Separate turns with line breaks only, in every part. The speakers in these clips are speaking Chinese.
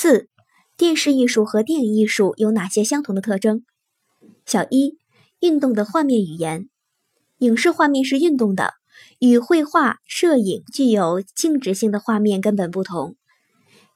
四、电视艺术和电影艺术有哪些相同的特征？小一、运动的画面语言。影视画面是运动的，与绘画、摄影具有静止性的画面根本不同。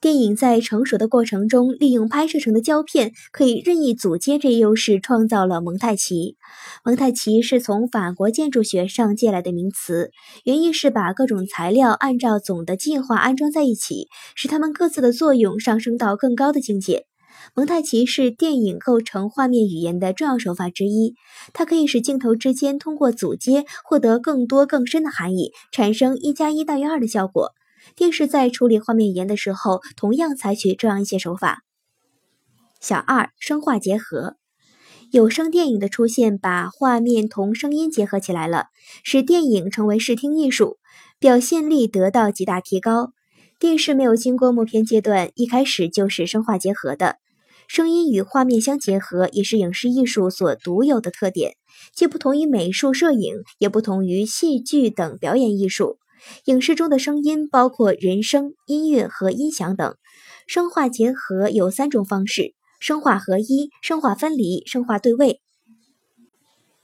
电影在成熟的过程中，利用拍摄成的胶片可以任意组接这一优势，创造了蒙太奇。蒙太奇是从法国建筑学上借来的名词，原意是把各种材料按照总的计划安装在一起，使它们各自的作用上升到更高的境界。蒙太奇是电影构成画面语言的重要手法之一，它可以使镜头之间通过组接获得更多更深的含义，产生一加一大于二的效果。电视在处理画面语言的时候，同样采取这样一些手法。小二，声画结合，有声电影的出现，把画面同声音结合起来了，使电影成为视听艺术，表现力得到极大提高。电视没有经过默片阶段，一开始就是声画结合的，声音与画面相结合，也是影视艺术所独有的特点，既不同于美术摄影，也不同于戏剧等表演艺术。影视中的声音包括人声、音乐和音响等。声画结合有三种方式：声画合一、声画分离、声画对位。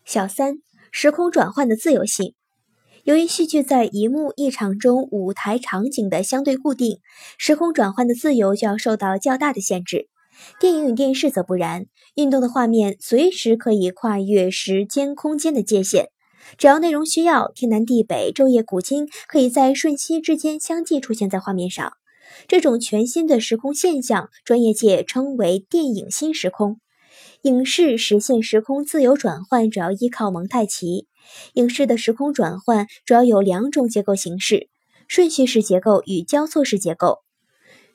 小三，时空转换的自由性。由于戏剧在一幕一场中舞台场景的相对固定，时空转换的自由就要受到较大的限制。电影与电视则不然，运动的画面随时可以跨越时间空间的界限。只要内容需要，天南地北、昼夜古今，可以在瞬息之间相继出现在画面上。这种全新的时空现象，专业界称为“电影新时空”。影视实现时空自由转换，主要依靠蒙太奇。影视的时空转换主要有两种结构形式：顺序式结构与交错式结构。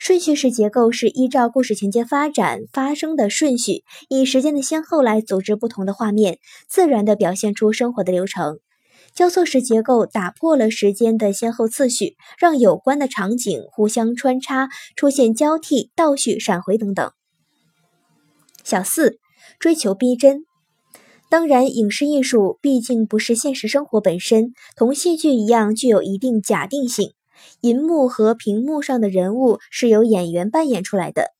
顺序式结构是依照故事情节发展发生的顺序，以时间的先后来组织不同的画面，自然地表现出生活的流程。交错式结构打破了时间的先后次序，让有关的场景互相穿插，出现交替、倒叙、闪回等等。小四，追求逼真。当然，影视艺术毕竟不是现实生活本身，同戏剧一样具有一定假定性。银幕和屏幕上的人物是由演员扮演出来的，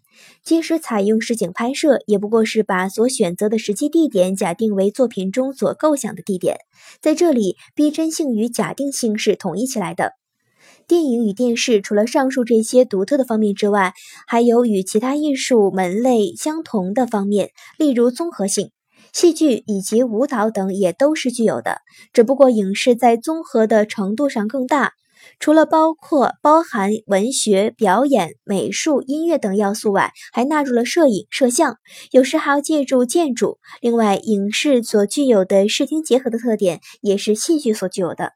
即使采用实景拍摄，也不过是把所选择的实际地点假定为作品中所构想的地点。在这里，逼真性与假定性是统一起来的。电影与电视除了上述这些独特的方面之外，还有与其他艺术门类相同的方面，例如综合性。戏剧以及舞蹈等也都是具有的，只不过影视在综合的程度上更大。除了包括包含文学、表演、美术、音乐等要素外，还纳入了摄影、摄像，有时还要借助建筑。另外，影视所具有的视听结合的特点，也是戏剧所具有的。